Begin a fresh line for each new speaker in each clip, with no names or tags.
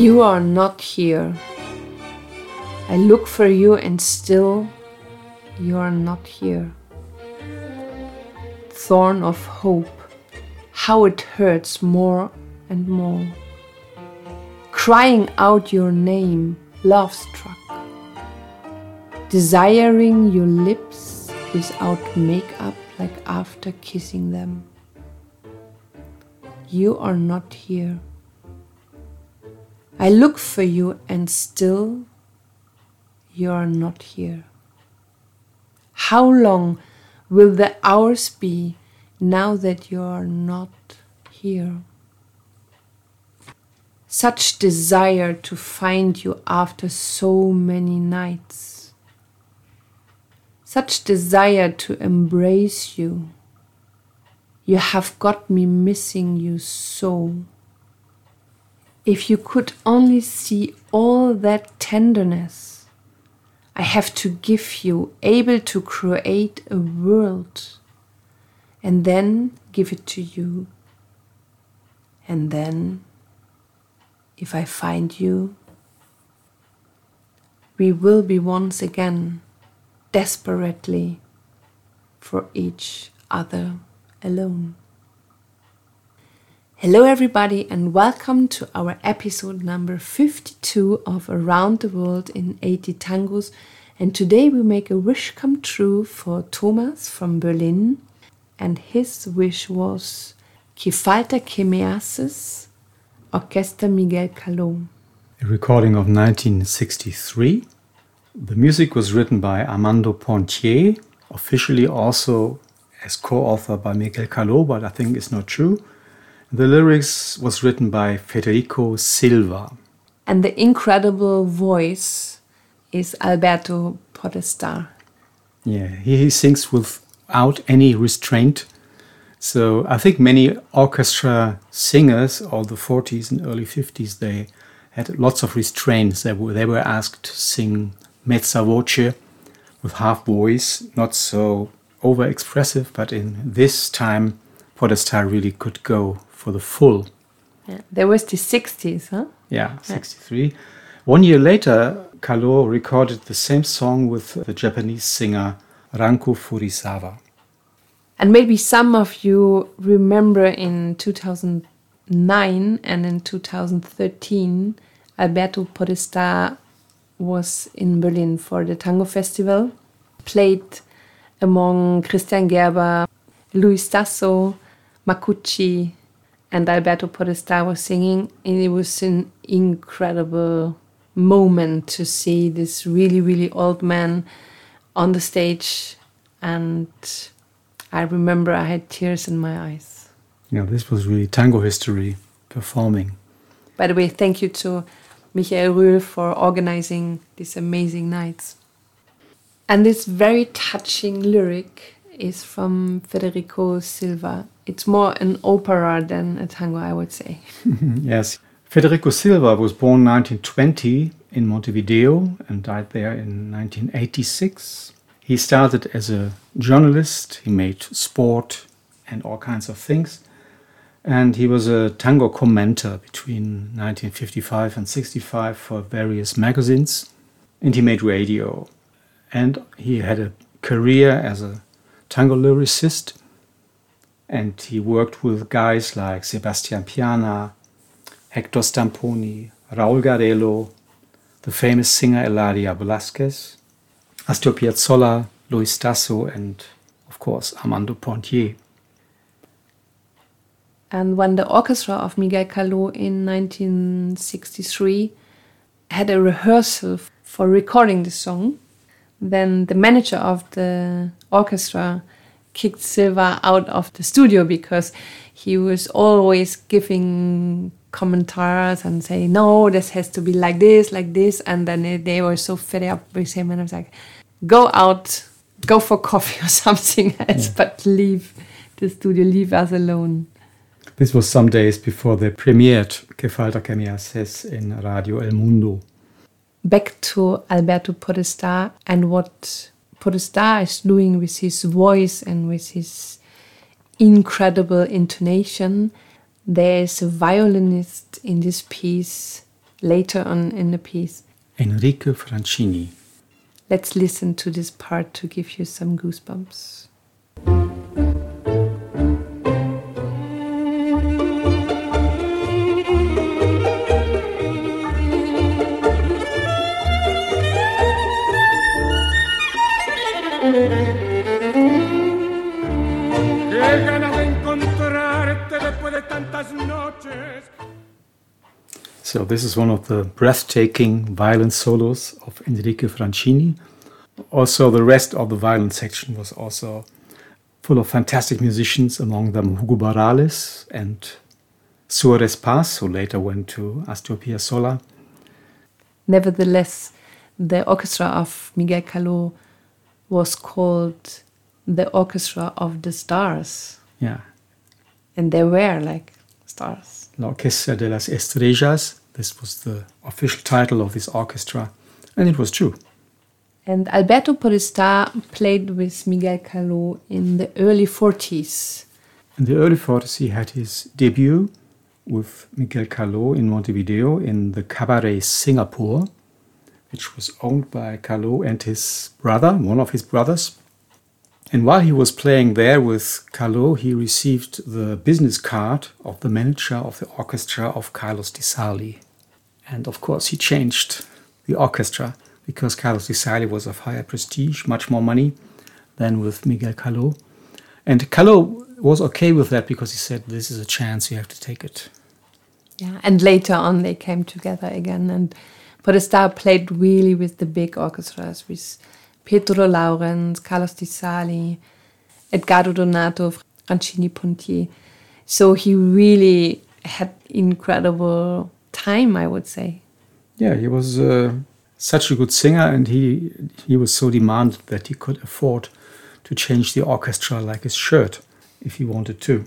You are not here. I look for you and still you are not here. Thorn of hope, how it hurts more and more. Crying out your name, love struck. Desiring your lips without makeup, like after kissing them. You are not here. I look for you and still you are not here. How long will the hours be now that you are not here? Such desire to find you after so many nights. Such desire to embrace you. You have got me missing you so. If you could only see all that tenderness I have to give you, able to create a world and then give it to you. And then, if I find you, we will be once again desperately for each other alone. Hello, everybody, and welcome to our episode number 52 of Around the World in 80 Tangos. And today we make a wish come true for Thomas from Berlin. And his wish was Que falta que me haces, Orchestra Miguel Caló.
A recording of 1963. The music was written by Armando Pontier, officially also as co-author by Miguel Caló, but I think it's not true. The lyrics was written by Federico Silva.
And the incredible voice is Alberto Podesta.
Yeah, he, he sings without any restraint. So I think many orchestra singers of the 40s and early 50s, they had lots of restraints. They were, they were asked to sing mezza voce with half voice, not so over expressive, but in this time, Podesta really could go for the full.
Yeah. There was the 60s, huh?
Yeah, 63. Yeah. One year later, Caló recorded the same song with the Japanese singer Ranko Fujisawa.
And maybe some of you remember in 2009 and in 2013, Alberto Podesta was in Berlin for the Tango Festival, played among Christian Gerber, Luis Stazo, Makuchi, and Alberto Podesta was singing, and it was an incredible moment to see this really, really old man on the stage. And I remember I had tears in my eyes.
Yeah, this was really tango history performing.
By the way, thank you to Michael Rühl for organizing these amazing nights. And this very touching lyric is from Federico Silva it's more an opera than a tango, I would say.
yes. Federico Silva was born 1920 in Montevideo and died there in 1986. He started as a journalist, he made sport and all kinds of things. And he was a tango commenter between 1955 and 65 for various magazines. And he made radio. And he had a career as a tango lyricist and he worked with guys like Sebastian Piana, Hector Stamponi, Raul Garello, the famous singer Eladia Blázquez, Astor Piazzolla, Luis Stazo, and of course Armando Pontier.
And when the orchestra of Miguel Caló in 1963 had a rehearsal for recording the song, then the manager of the orchestra kicked Silva out of the studio because he was always giving commentaries and saying, no, this has to be like this, like this. And then they were so fed up with him. And I was like, go out, go for coffee or something else, yeah. but leave the studio, leave us alone.
This was some days before they premiered Que falta que me haces in Radio El Mundo.
Back to Alberto Podesta and what Podesta is doing with his voice and with his incredible intonation. There is a violinist in this piece, later on in the piece.
Enrique Francini.
Let's listen to this part to give you some goosebumps.
So this is one of the breathtaking violin solos of Enrique Francini. Also, the rest of the violin section was also full of fantastic musicians, among them Hugo Baralis and Suarez Paz, who later went to Astor Piazzolla.
Nevertheless, the orchestra of Miguel Caló was called the Orchestra of the Stars.
Yeah.
And they were like stars.
La Orquesta de las Estrellas. This was the official title of this orchestra, and it was true.
And Alberto Podestá played with Miguel Caló in the early 40s.
In the early 40s, he had his debut with Miguel Caló in Montevideo in the Cabaret Singapore, which was owned by Caló and his brother, one of his brothers. And while he was playing there with Caló, he received the business card of the manager of the orchestra of Carlos Di Sarli. And of course, he changed the orchestra because Carlos Di Sarli was of higher prestige, much more money than with Miguel Caló. And Caló was okay with that because he said, This is a chance, you have to take it.
Yeah, and later on they came together again. And Podestá played really with the big orchestras, with Pedro Laurenz, Carlos Di Sarli, Edgardo Donato, Francini Pontier. So he really had incredible time, I would say.
Yeah, he was uh, such a good singer, and he he was so demanded that he could afford to change the orchestra like his shirt if he wanted to.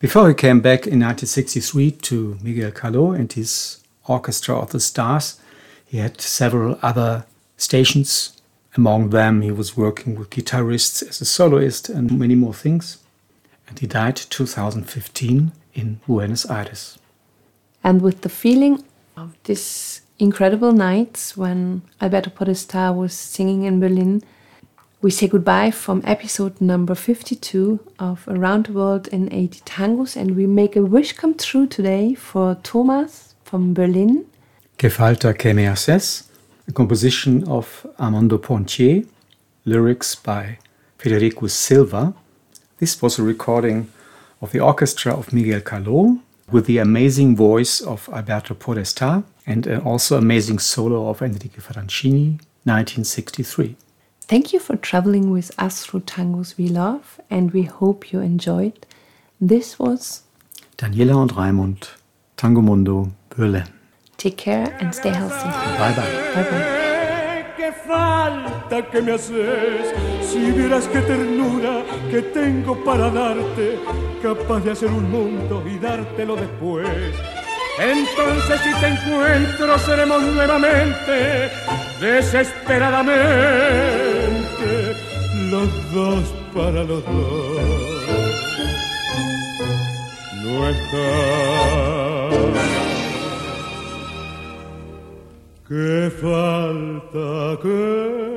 Before he came back in 1963 to Miguel Caló and his Orchestra of the Stars, he had several other stations. Among them, he was working with guitarists as a soloist and many more things. And he died 2015 in Buenos Aires.
And with the feeling of these incredible nights when Alberto Podestá was singing in Berlin, we say goodbye from episode number 52 of Around the World in 80 Tangos and we make a wish come true today for Thomas from Berlin.
Que falta que me haces, a composition of Armando Pontier, lyrics by Federico Silva. This was a recording of the orchestra of Miguel Caló with the amazing voice of Alberto Podestá and uh, also amazing solo of Enrique Francini, 1963.
Thank you for traveling with us through tangos we love, and we hope you enjoyed. This was
Daniela and Raimund, Tango Mundo, Berlin.
Take care and stay healthy.
Bye bye.
Bye bye.
qué falta que me haces, si vieras qué ternura que tengo para darte, capaz de hacer un mundo y dártelo después. Entonces si te encuentro seremos nuevamente, desesperadamente, los dos para los dos. No está. Qué falta, que